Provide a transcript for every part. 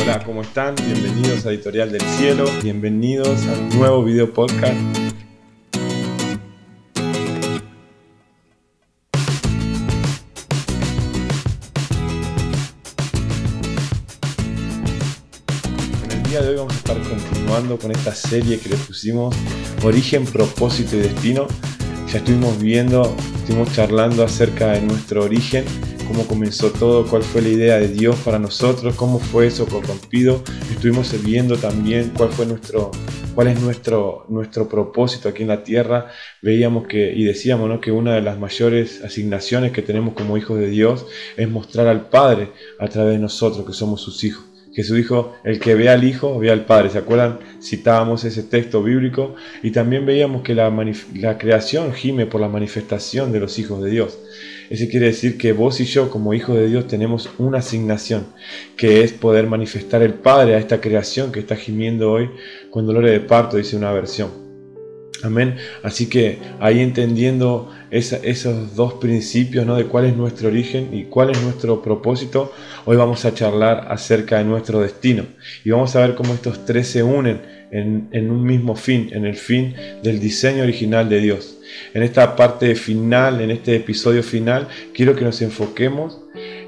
Hola, ¿cómo están? Bienvenidos a Editorial del Cielo, bienvenidos a un nuevo video podcast. En el día de hoy vamos a estar continuando con esta serie que le pusimos Origen, Propósito y Destino. Ya estuvimos viendo, estuvimos charlando acerca de nuestro origen cómo comenzó todo, cuál fue la idea de Dios para nosotros, cómo fue eso corrompido. Estuvimos viendo también cuál fue nuestro, cuál es nuestro, nuestro propósito aquí en la tierra. Veíamos que y decíamos ¿no? que una de las mayores asignaciones que tenemos como hijos de Dios es mostrar al Padre a través de nosotros, que somos sus hijos. Jesús dijo, el que ve al Hijo, ve al Padre. ¿Se acuerdan? Citábamos ese texto bíblico y también veíamos que la, la creación gime por la manifestación de los hijos de Dios. Eso quiere decir que vos y yo como hijos de Dios tenemos una asignación, que es poder manifestar el Padre a esta creación que está gimiendo hoy con dolores de parto, dice una versión. Amén. Así que ahí entendiendo esos dos principios, ¿no? De cuál es nuestro origen y cuál es nuestro propósito, hoy vamos a charlar acerca de nuestro destino. Y vamos a ver cómo estos tres se unen en, un mismo fin, en el fin del diseño original de Dios. En esta parte final, en este episodio final, quiero que nos enfoquemos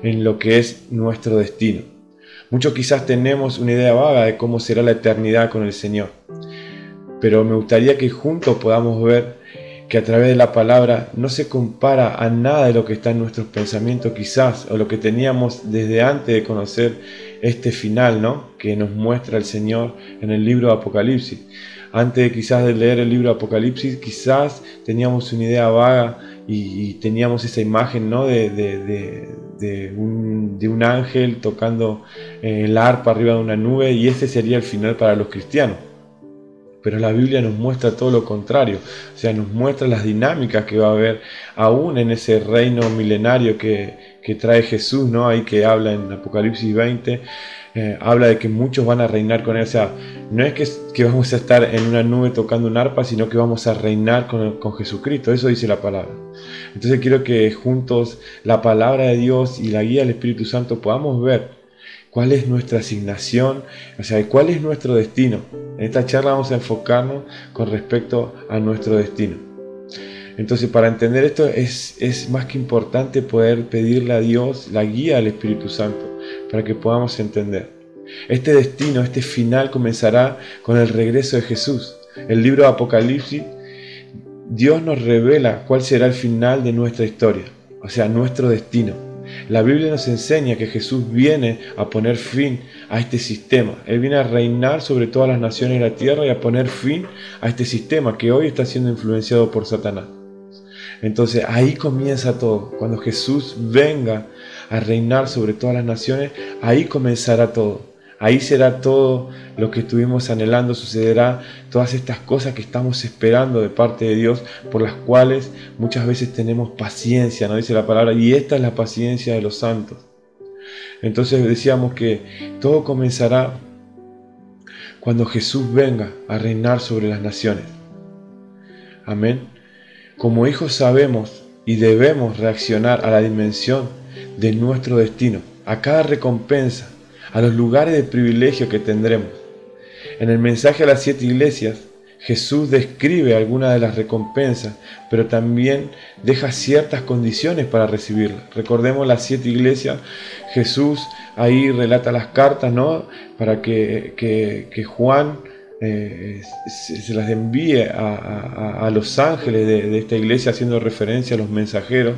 en lo que es nuestro destino. Muchos quizás tenemos una idea vaga de cómo será la eternidad con el Señor, pero me gustaría que juntos podamos ver que a través de la palabra no se compara a nada de lo que está en nuestros pensamientos quizás, o lo que teníamos desde antes de conocer este final, ¿no? Que nos muestra el Señor en el libro de Apocalipsis antes quizás de leer el libro Apocalipsis, quizás teníamos una idea vaga y, teníamos esa imagen ¿no? de, de, un, ángel tocando eh, el arpa arriba de una nube y ese sería el final para los cristianos. Pero la Biblia nos muestra todo lo contrario, o sea, nos muestra las dinámicas que va a haber aún en ese reino milenario que, que trae Jesús, ¿no? Ahí que habla en Apocalipsis 20, eh, habla de que muchos van a reinar con él. O sea, no es que, que, vamos a estar en una nube tocando un arpa, sino que vamos a reinar con, con, Jesucristo. Eso dice la palabra. Entonces quiero que juntos la palabra de Dios y la guía del Espíritu Santo podamos ver cuál es nuestra asignación, o sea, cuál es nuestro destino. En esta charla vamos a enfocarnos con respecto a nuestro destino. Entonces, para entender esto es, más que importante poder pedirle a Dios la guía del Espíritu Santo para que podamos entender. Este destino, este final comenzará con el regreso de Jesús. El libro de Apocalipsis, Dios nos revela cuál será el final de nuestra historia, o sea, nuestro destino. La Biblia nos enseña que Jesús viene a poner fin a este sistema. Él viene a reinar sobre todas las naciones de la tierra y a poner fin a este sistema que hoy está siendo influenciado por Satanás. Entonces ahí comienza todo. Cuando Jesús venga a reinar sobre todas las naciones, ahí comenzará todo. Ahí será todo lo que estuvimos anhelando, sucederá todas estas cosas que estamos esperando de parte de Dios, por las cuales muchas veces tenemos paciencia, ¿no? Dice la palabra, y esta es la paciencia de los santos. Entonces decíamos que todo comenzará cuando Jesús venga a reinar sobre las naciones. Amén. Como hijos sabemos y debemos reaccionar a la dimensión de nuestro destino, a cada recompensa, a los lugares de privilegio que tendremos. En el mensaje a las siete iglesias, Jesús describe algunas de las recompensas, pero también deja ciertas condiciones para recibirlas. Recordemos las siete iglesias, Jesús ahí relata las cartas, ¿no? Para que, que Juan eh, se, las envíe a, los ángeles de, esta iglesia haciendo referencia a los mensajeros,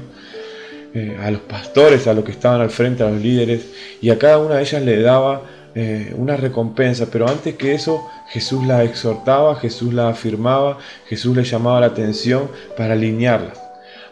eh, a los pastores, a los que estaban al frente, a los líderes, y a cada una de ellas le daba eh, una recompensa, pero antes que eso Jesús la exhortaba, Jesús la afirmaba, Jesús le llamaba la atención para alinearlas.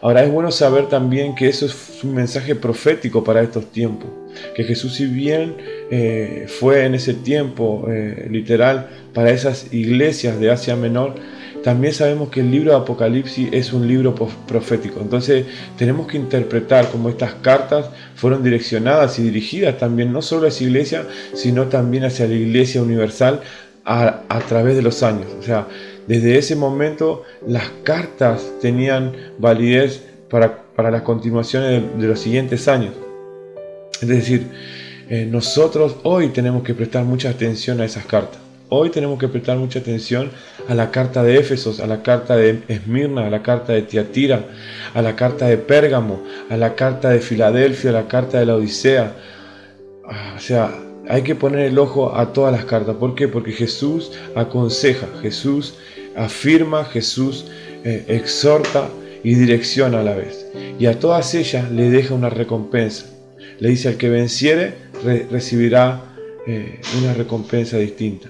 Ahora es bueno saber también que eso es un mensaje profético para estos tiempos, que Jesús si bien eh, fue en ese tiempo eh, literal para esas iglesias de Asia Menor, también sabemos que el libro de Apocalipsis es un libro profético. Entonces tenemos que interpretar cómo estas cartas fueron direccionadas y dirigidas también no solo a esa iglesia, sino también hacia la iglesia universal a, a través de los años. O sea, desde ese momento las cartas tenían validez para, para las continuaciones de, los siguientes años. Es decir, eh, nosotros hoy tenemos que prestar mucha atención a esas cartas. Hoy tenemos que prestar mucha atención a la carta de Éfesos, a la carta de Esmirna, a la carta de Tiatira, a la carta de Pérgamo, a la carta de Filadelfia, a la carta de la Odisea. Ah, o sea, hay que poner el ojo a todas las cartas. ¿Por qué? Porque Jesús aconseja, Jesús afirma, Jesús eh, exhorta y direcciona a la vez. Y a todas ellas le deja una recompensa. Le dice al que venciere recibirá eh, una recompensa distinta.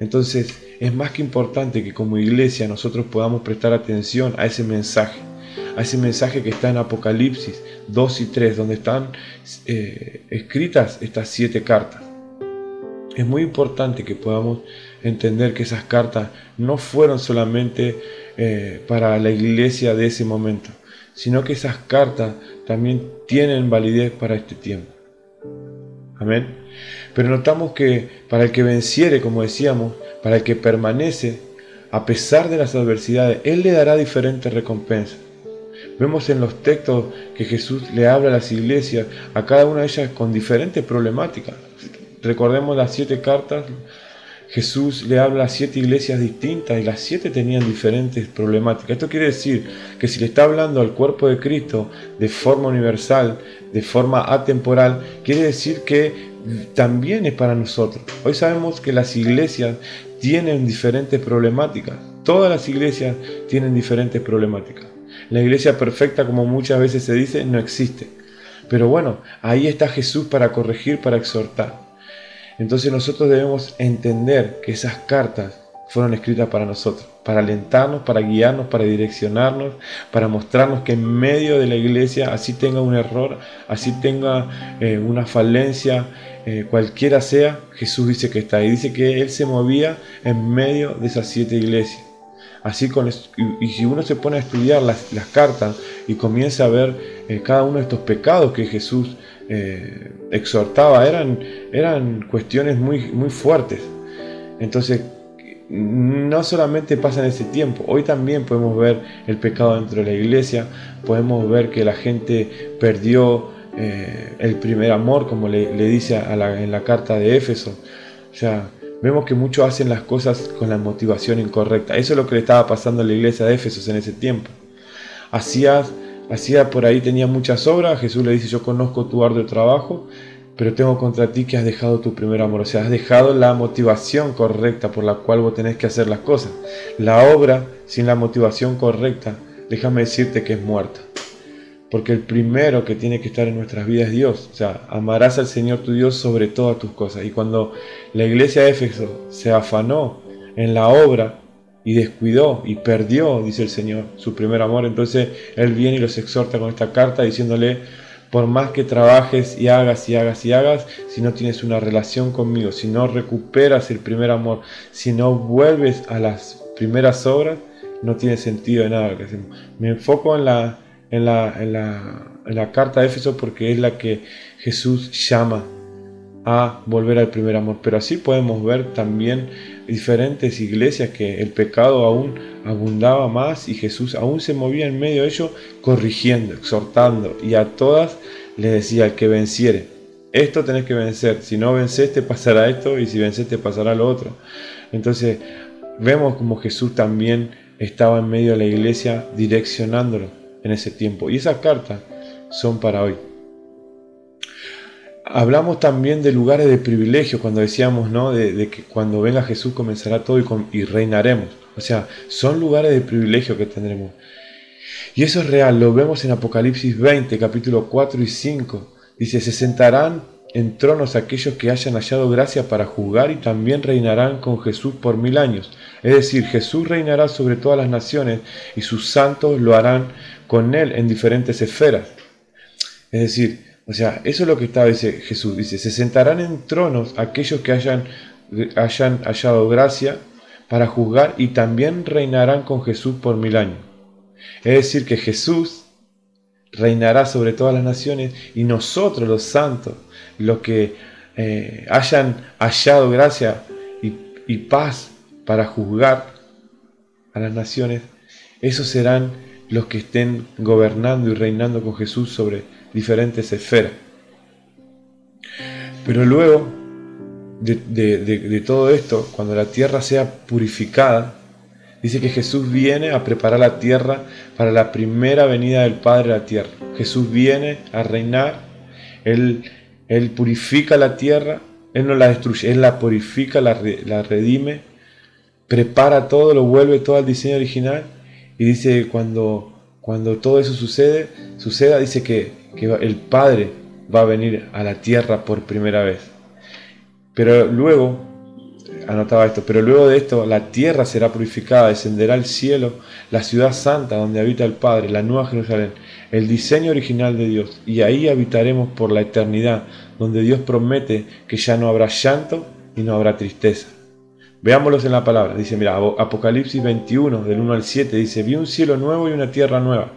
Entonces es más que importante que como iglesia nosotros podamos prestar atención a ese mensaje, a ese mensaje que está en Apocalipsis 2 y 3, donde están eh, escritas estas siete cartas. Es muy importante que podamos entender que esas cartas no fueron solamente eh, para la iglesia de ese momento, sino que esas cartas también tienen validez para este tiempo. Amén. Pero notamos que para el que venciere, como decíamos, para el que permanece, a pesar de las adversidades, Él le dará diferentes recompensas. Vemos en los textos que Jesús le habla a las iglesias, a cada una de ellas con diferentes problemáticas. Recordemos las siete cartas, Jesús le habla a siete iglesias distintas y las siete tenían diferentes problemáticas. Esto quiere decir que si le está hablando al cuerpo de Cristo de forma universal, de forma atemporal, quiere decir que también es para nosotros. Hoy sabemos que las iglesias tienen diferentes problemáticas. Todas las iglesias tienen diferentes problemáticas. La iglesia perfecta, como muchas veces se dice, no existe. Pero bueno, ahí está Jesús para corregir, para exhortar. Entonces nosotros debemos entender que esas cartas fueron escritas para nosotros, para alentarnos, para guiarnos, para direccionarnos, para mostrarnos que en medio de la iglesia, así tenga un error, así tenga eh, una falencia, eh, cualquiera sea, Jesús dice que está ahí. Dice que Él se movía en medio de esas siete iglesias. Así con, y, si uno se pone a estudiar las, cartas y comienza a ver eh, cada uno de estos pecados que Jesús eh, exhortaba, eran, eran cuestiones muy, muy fuertes. Entonces, no solamente pasa en ese tiempo, hoy también podemos ver el pecado dentro de la iglesia, podemos ver que la gente perdió eh, el primer amor, como le, dice en la carta de Éfeso. O vemos que muchos hacen las cosas con la motivación incorrecta. Eso es lo que le estaba pasando a la iglesia de Éfeso en ese tiempo. Hacía hacía por ahí, tenía muchas obras, Jesús le dice, yo conozco tu arduo trabajo, pero tengo contra ti que has dejado tu primer amor, o sea, has dejado la motivación correcta por la cual vos tenés que hacer las cosas. La obra sin la motivación correcta, déjame decirte que es muerta. Porque el primero que tiene que estar en nuestras vidas es Dios. O sea, amarás al Señor tu Dios sobre todas tus cosas. Y cuando la iglesia de Éfeso se afanó en la obra, y descuidó y perdió, dice el Señor, su primer amor. Entonces Él viene y los exhorta con esta carta diciéndole, por más que trabajes y hagas y hagas y hagas, si no tienes una relación conmigo, si no recuperas el primer amor, si no vuelves a las primeras obras, no tiene sentido de nada lo que hacemos. Me enfoco en la, en la, en la, en la carta de Éfeso porque es la que Jesús llama a volver al primer amor. Pero así podemos ver también diferentes iglesias que el pecado aún abundaba más y Jesús aún se movía en medio de ello corrigiendo, exhortando y a todas les decía el que venciere. Esto tenés que vencer, si no vences te pasará esto y si vences te pasará lo otro. Entonces vemos como Jesús también estaba en medio de la iglesia direccionándolo en ese tiempo. Y esas cartas son para hoy. Hablamos también de lugares de privilegio cuando decíamos, ¿no? De, que cuando venga Jesús comenzará todo y, y, reinaremos. O sea, son lugares de privilegio que tendremos. Y eso es real, lo vemos en Apocalipsis 20, capítulo 4 y 5. Dice, se sentarán en tronos aquellos que hayan hallado gracia para juzgar y también reinarán con Jesús por mil años. Es decir, Jesús reinará sobre todas las naciones y sus santos lo harán con él en diferentes esferas. Es decir, o sea, eso es lo que está, dice Jesús. Dice, se sentarán en tronos aquellos que hayan, hayan hallado gracia para juzgar y también reinarán con Jesús por mil años. Es decir, que Jesús reinará sobre todas las naciones y nosotros los santos, los que eh, hayan hallado gracia y, y paz para juzgar a las naciones, esos serán los que estén gobernando y reinando con Jesús sobre diferentes esferas. Pero luego de, todo esto, cuando la tierra sea purificada, dice que Jesús viene a preparar la tierra para la primera venida del Padre a la tierra. Jesús viene a reinar, Él, purifica la tierra, Él no la destruye, Él la purifica, la, la redime, prepara todo, lo vuelve todo al diseño original y dice cuando, cuando todo eso sucede, suceda, dice que, que el Padre va a venir a la tierra por primera vez. Pero luego, anotaba esto, pero luego de esto la tierra será purificada, descenderá al cielo, la ciudad santa donde habita el Padre, la nueva Jerusalén, el diseño original de Dios, y ahí habitaremos por la eternidad, donde Dios promete que ya no habrá llanto y no habrá tristeza. Veámoslos en la palabra. Dice, mira, Apocalipsis 21, del 1 al 7, dice, vi un cielo nuevo y una tierra nueva,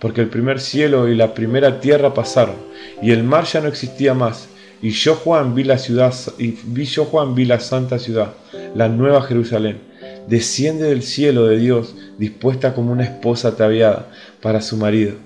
porque el primer cielo y la primera tierra pasaron, y el mar ya no existía más. Y yo Juan vi la ciudad, y vi yo Juan vi la santa ciudad, la nueva Jerusalén, desciende del cielo de Dios, dispuesta como una esposa ataviada para su marido.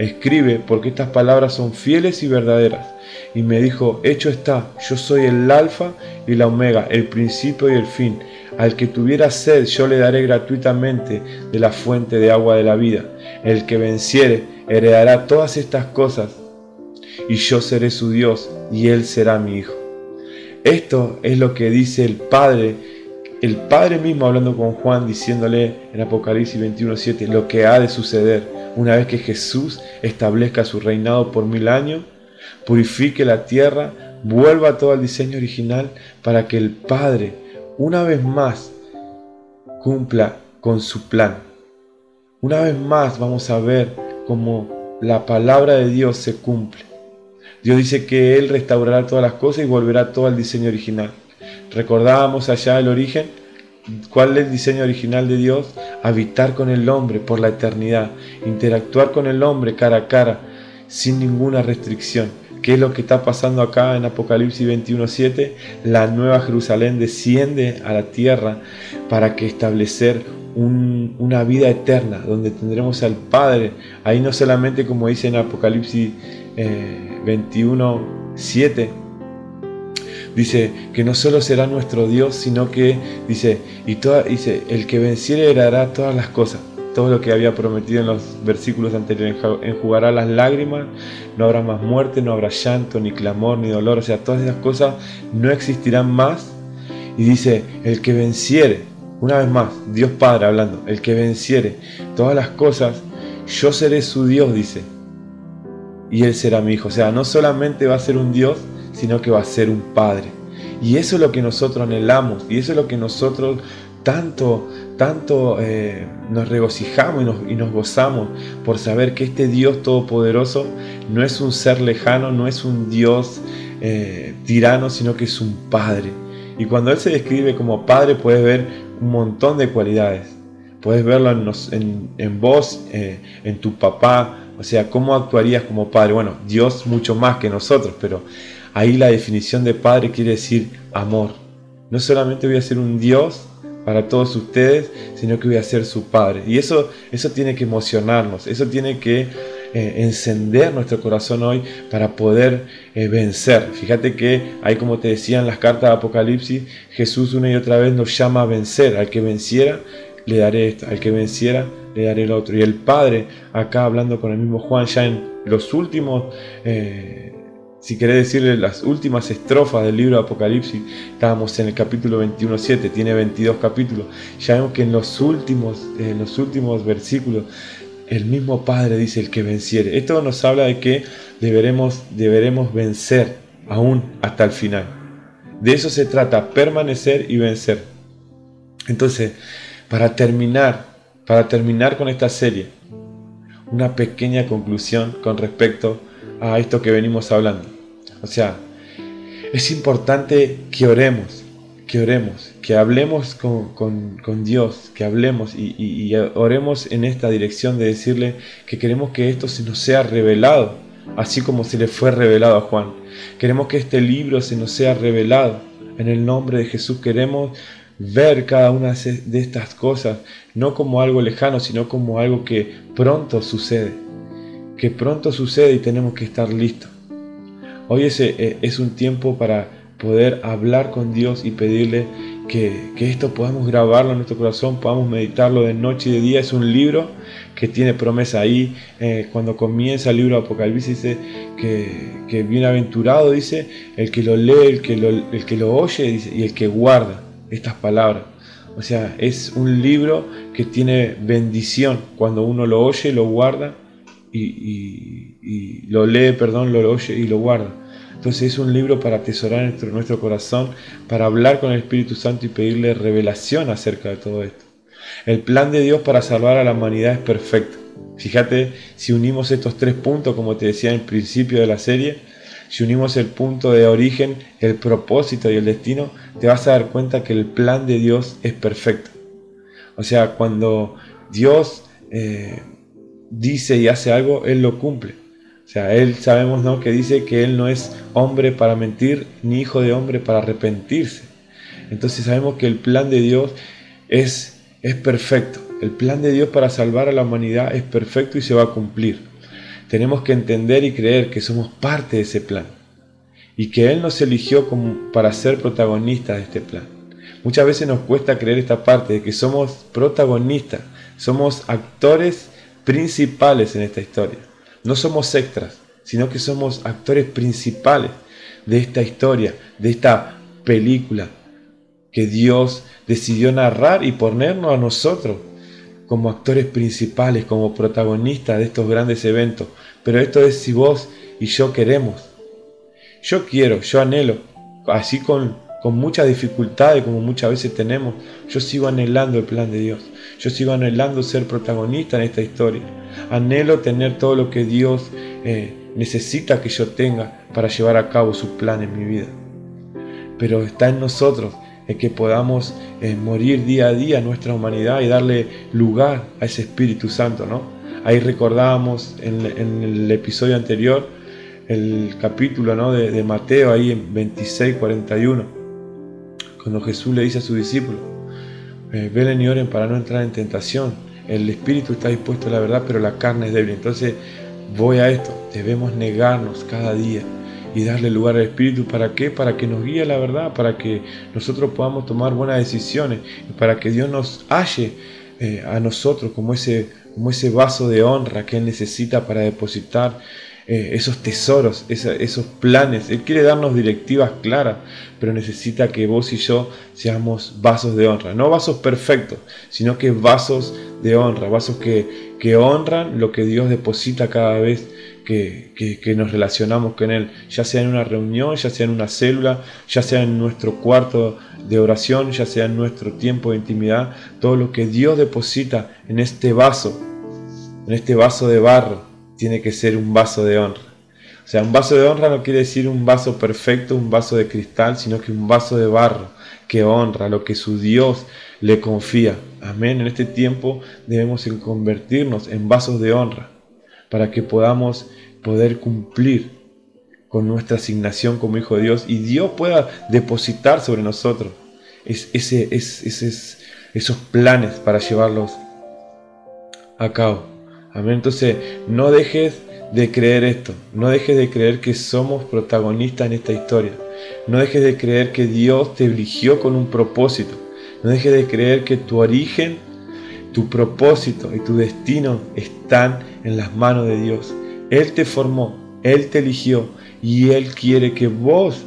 escribe, porque estas palabras son fieles y verdaderas. Y me dijo, hecho está, yo soy el alfa y la omega, el principio y el fin. Al que tuviera sed, yo le daré gratuitamente de la fuente de agua de la vida. El que venciere, heredará todas estas cosas, y yo seré su Dios, y él será mi hijo. Esto es lo que dice el Padre, el Padre mismo hablando con Juan, diciéndole en Apocalipsis 21.7 lo que ha de suceder una vez que Jesús establezca su reinado por mil años, purifique la tierra, vuelva todo al diseño original para que el Padre una vez más cumpla con su plan. Una vez más vamos a ver cómo la palabra de Dios se cumple. Dios dice que Él restaurará todas las cosas y volverá todo al diseño original. Recordábamos allá el origen. ¿Cuál es el diseño original de Dios? Habitar con el hombre por la eternidad, interactuar con el hombre cara a cara, sin ninguna restricción. ¿Qué es lo que está pasando acá en Apocalipsis 21.7? La nueva Jerusalén desciende a la tierra para que establecer una vida eterna, donde tendremos al Padre. Ahí no solamente como dice en Apocalipsis eh, 21, 7, dice que no solo será nuestro Dios, sino que dice, y toda, dice, el que venciere heredará todas las cosas, todo lo que había prometido en los versículos anteriores, enjugará las lágrimas, no habrá más muerte, no habrá llanto, ni clamor, ni dolor, o sea, todas esas cosas no existirán más. Y dice, el que venciere, una vez más, Dios Padre hablando, el que venciere todas las cosas, yo seré su Dios, dice, y Él será mi hijo. O sea, no solamente va a ser un Dios, sino que va a ser un Padre. Y eso es lo que nosotros anhelamos y eso es lo que nosotros tanto, tanto eh, nos regocijamos y nos, gozamos por saber que este Dios todopoderoso no es un ser lejano, no es un Dios eh, tirano, sino que es un Padre. Y cuando Él se describe como Padre puedes ver un montón de cualidades. Puedes verlo en, en, vos, eh, en tu papá, o sea, ¿cómo actuarías como padre? Bueno, Dios mucho más que nosotros, pero ahí la definición de padre quiere decir amor. No solamente voy a ser un Dios para todos ustedes, sino que voy a ser su padre. Y eso, eso tiene que emocionarnos, eso tiene que eh, encender nuestro corazón hoy para poder eh, vencer. Fíjate que ahí como te decía en las cartas de Apocalipsis, Jesús una y otra vez nos llama a vencer. Al que venciera, le daré esto. Al que venciera, le daré el otro. Y el Padre, acá hablando con el mismo Juan, ya en los últimos, eh, si querés decirle las últimas estrofas del libro de Apocalipsis, estábamos en el capítulo 21.7, tiene 22 capítulos, ya vemos que en los últimos, en los últimos versículos, el mismo Padre dice el que venciere. Esto nos habla de que deberemos, deberemos vencer aún hasta el final. De eso se trata, permanecer y vencer. Entonces, para terminar para terminar con esta serie, una pequeña conclusión con respecto a esto que venimos hablando. O sea, es importante que oremos, que oremos, que hablemos con, Dios, que hablemos y, y, oremos en esta dirección de decirle que queremos que esto se nos sea revelado, así como se le fue revelado a Juan. Queremos que este libro se nos sea revelado. En el nombre de Jesús queremos ver cada una de estas cosas, no como algo lejano, sino como algo que pronto sucede, que pronto sucede y tenemos que estar listos. Hoy es, eh, es un tiempo para poder hablar con Dios y pedirle que, esto podamos grabarlo en nuestro corazón, podamos meditarlo de noche y de día. Es un libro que tiene promesa ahí. Eh, cuando comienza el libro de Apocalipsis dice que, que bienaventurado dice el que lo lee, el que lo, el que lo oye y el que guarda estas palabras. O sea, es un libro que tiene bendición cuando uno lo oye, lo guarda y, lo lee, perdón, lo oye y lo guarda. Entonces es un libro para atesorar nuestro, corazón, para hablar con el Espíritu Santo y pedirle revelación acerca de todo esto. El plan de Dios para salvar a la humanidad es perfecto. Fíjate, si unimos estos tres puntos, como te decía en el principio de la serie, si unimos el punto de origen, el propósito y el destino, te vas a dar cuenta que el plan de Dios es perfecto. O sea, cuando Dios eh, dice y hace algo, Él lo cumple. O sea, Él sabemos ¿no? que dice que Él no es hombre para mentir, ni hijo de hombre para arrepentirse. Entonces sabemos que el plan de Dios es, es perfecto. El plan de Dios para salvar a la humanidad es perfecto y se va a cumplir tenemos que entender y creer que somos parte de ese plan y que Él nos eligió como para ser protagonistas de este plan. Muchas veces nos cuesta creer esta parte de que somos protagonistas, somos actores principales en esta historia. No somos extras, sino que somos actores principales de esta historia, de esta película que Dios decidió narrar y ponernos a nosotros como actores principales, como protagonistas de estos grandes eventos. Pero esto es si vos y yo queremos. Yo quiero, yo anhelo, así con, con muchas dificultades como muchas veces tenemos, yo sigo anhelando el plan de Dios. Yo sigo anhelando ser protagonista en esta historia. Anhelo tener todo lo que Dios eh, necesita que yo tenga para llevar a cabo su plan en mi vida. Pero está en nosotros que podamos eh, morir día a día nuestra humanidad y darle lugar a ese Espíritu Santo, ¿no? Ahí recordábamos en, el episodio anterior el capítulo ¿no? de, Mateo, ahí en 26, 41, cuando Jesús le dice a sus discípulos, eh, velen y oren para no entrar en tentación. El espíritu está dispuesto a la verdad, pero la carne es débil. Entonces, voy a esto, debemos negarnos cada día y darle lugar al Espíritu. ¿Para qué? Para que nos guíe la verdad, para que nosotros podamos tomar buenas decisiones, para que Dios nos halle eh, a nosotros como ese, como ese vaso de honra que Él necesita para depositar eh, esos tesoros, esos planes. Él quiere darnos directivas claras, pero necesita que vos y yo seamos vasos de honra. No vasos perfectos, sino que vasos de honra, vasos que, que honran lo que Dios deposita cada vez que, nos relacionamos con Él, ya sea en una reunión, ya sea en una célula, ya sea en nuestro cuarto de oración, ya sea en nuestro tiempo de intimidad, todo lo que Dios deposita en este vaso, en este vaso de barro, tiene que ser un vaso de honra. O sea, un vaso de honra no quiere decir un vaso perfecto, un vaso de cristal, sino que un vaso de barro que honra lo que su Dios le confía. Amén. En este tiempo debemos convertirnos en vasos de honra para que podamos poder cumplir con nuestra asignación como hijo de Dios y Dios pueda depositar sobre nosotros ese, esos planes para llevarlos a cabo. Amén. Entonces, no dejes de creer esto. No dejes de creer que somos protagonistas en esta historia. No dejes de creer que Dios te eligió con un propósito. No dejes de creer que tu origen, tu propósito y tu destino están en las manos de Dios. Él te formó, Él te eligió y Él quiere que vos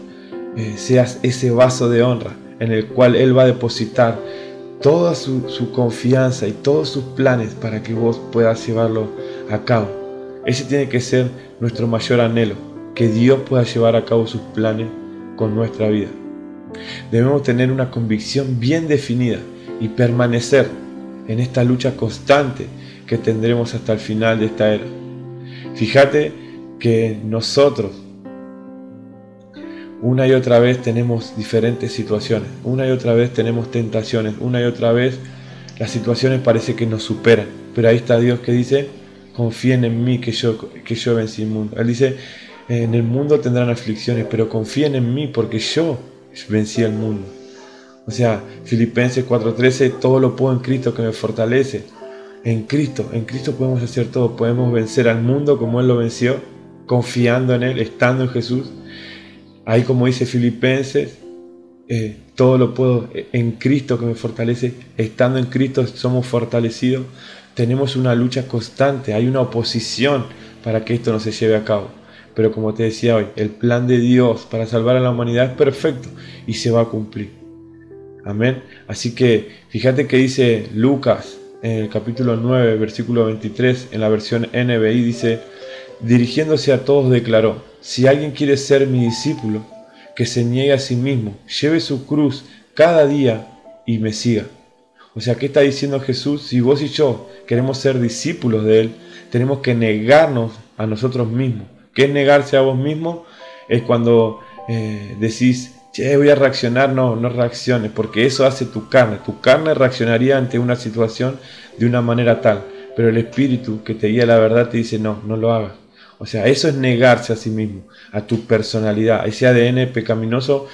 eh, seas ese vaso de honra en el cual Él va a depositar toda su, confianza y todos sus planes para que vos puedas llevarlo a cabo. Ese tiene que ser nuestro mayor anhelo, que Dios pueda llevar a cabo sus planes con nuestra vida. Debemos tener una convicción bien definida y permanecer en esta lucha constante que tendremos hasta el final de esta era. Fíjate que nosotros, Una y otra vez tenemos diferentes situaciones, una y otra vez tenemos tentaciones, una y otra vez las situaciones parece que nos superan, pero ahí está Dios que dice, confíen en mí que yo, que yo vencí el mundo. Él dice, en el mundo tendrán aflicciones, pero confíen en mí porque yo vencí el mundo. O sea, Filipenses 4:13, todo lo puedo en Cristo que me fortalece. En Cristo, en Cristo podemos hacer todo, podemos vencer al mundo como Él lo venció, confiando en Él, estando en Jesús. Ahí como dice Filipenses, eh, todo lo puedo en Cristo que me fortalece, estando en Cristo somos fortalecidos. Tenemos una lucha constante, hay una oposición para que esto no se lleve a cabo. Pero como te decía hoy, el plan de Dios para salvar a la humanidad es perfecto y se va a cumplir. Amén. Así que fíjate que dice Lucas en el capítulo 9, versículo 23, en la versión NBI, dice, dirigiéndose a todos declaró, si alguien quiere ser mi discípulo, que se niegue a sí mismo, lleve su cruz cada día y me siga. O sea, ¿qué está diciendo Jesús? Si vos y yo queremos ser discípulos de Él, tenemos que negarnos a nosotros mismos. ¿Qué es negarse a vos mismo? Es cuando eh, decís, che, voy a reaccionar, no, no reacciones, porque eso hace tu carne. Tu carne reaccionaría ante una situación de una manera tal, pero el espíritu que te guía la verdad te dice, no, no lo hagas. O sea, eso es negarse a sí mismo, a tu personalidad. Ese ADN pecaminoso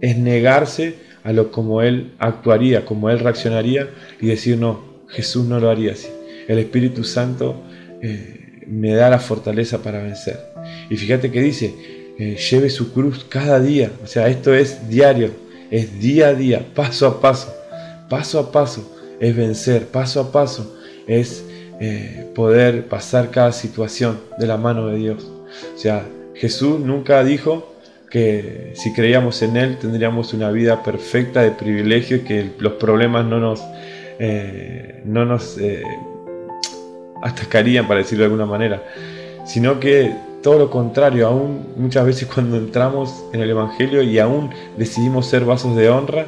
es negarse a lo como Él actuaría, como Él reaccionaría y decir, no, Jesús no lo haría así. El Espíritu Santo eh, me da la fortaleza para vencer. Y fíjate que dice, eh, lleve su cruz cada día. O sea, esto es diario, es día a día, paso a paso, paso a paso, es vencer, paso a paso, es eh, poder pasar cada situación de la mano de Dios. O sea, Jesús nunca dijo que si creíamos en Él tendríamos una vida perfecta de privilegio y que los problemas no nos, eh, no nos atacarían, para decirlo de alguna manera, sino que todo lo contrario, aún muchas veces cuando entramos en el Evangelio y aún decidimos ser vasos de honra,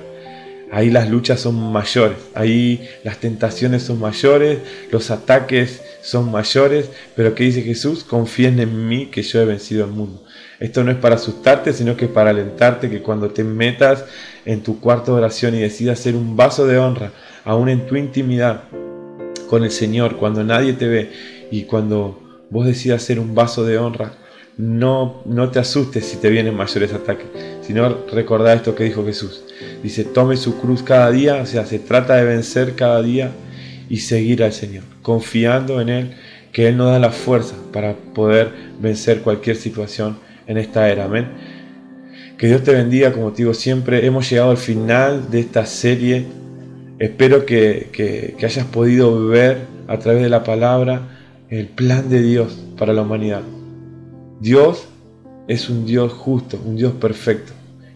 ahí las luchas son mayores, ahí las tentaciones son mayores, los ataques son mayores, pero ¿qué dice Jesús? Confíen en mí que yo he vencido el mundo. Esto no es para asustarte, sino que para alentarte que cuando te metas en tu cuarto de oración y decidas ser un vaso de honra, aún en tu intimidad con el Señor, cuando nadie te ve y cuando vos decidas ser un vaso de honra, no, no te asustes si te vienen mayores ataques, sino recordá esto que dijo Jesús. Dice, tome su cruz cada día, o sea, se trata de vencer cada día y seguir al Señor, confiando en Él, que Él nos da la fuerza para poder vencer cualquier situación en esta era. Amén. Que Dios te bendiga, como te digo siempre, hemos llegado al final de esta serie. Espero que, que hayas podido ver a través de la palabra el plan de Dios para la humanidad. Dios es un Dios justo, un Dios perfecto,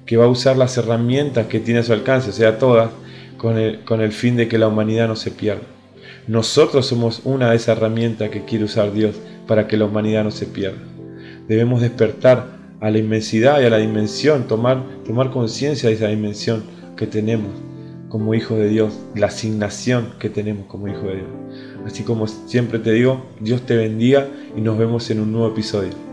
que va a usar las herramientas que tiene a su alcance, o sea, todas, con el, con el fin de que la humanidad no se pierda. Nosotros somos una de esas herramientas que quiere usar Dios para que la humanidad no se pierda. Debemos despertar a la inmensidad y a la dimensión, tomar, tomar conciencia de esa dimensión que tenemos como hijo de Dios, la asignación que tenemos como hijo de Dios. Así como siempre te digo, Dios te bendiga y nos vemos en un nuevo episodio.